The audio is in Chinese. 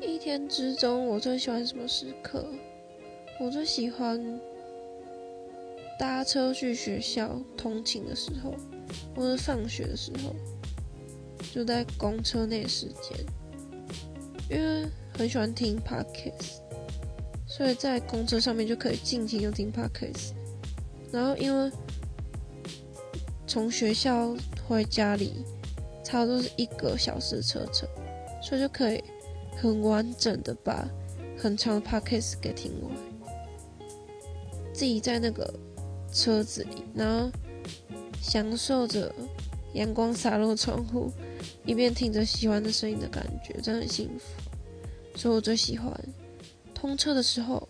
一天之中，我最喜欢什么时刻？我最喜欢搭车去学校通勤的时候，或者放学的时候，就在公车内时间，因为很喜欢听 podcast，所以在公车上面就可以尽情的听 podcast。然后因为从学校回家里差不多是一个小时车程，所以就可以。很完整的把很长的 podcast 给听完，自己在那个车子里，然后享受着阳光洒落窗户，一边听着喜欢的声音的感觉，真的很幸福。所以我最喜欢通车的时候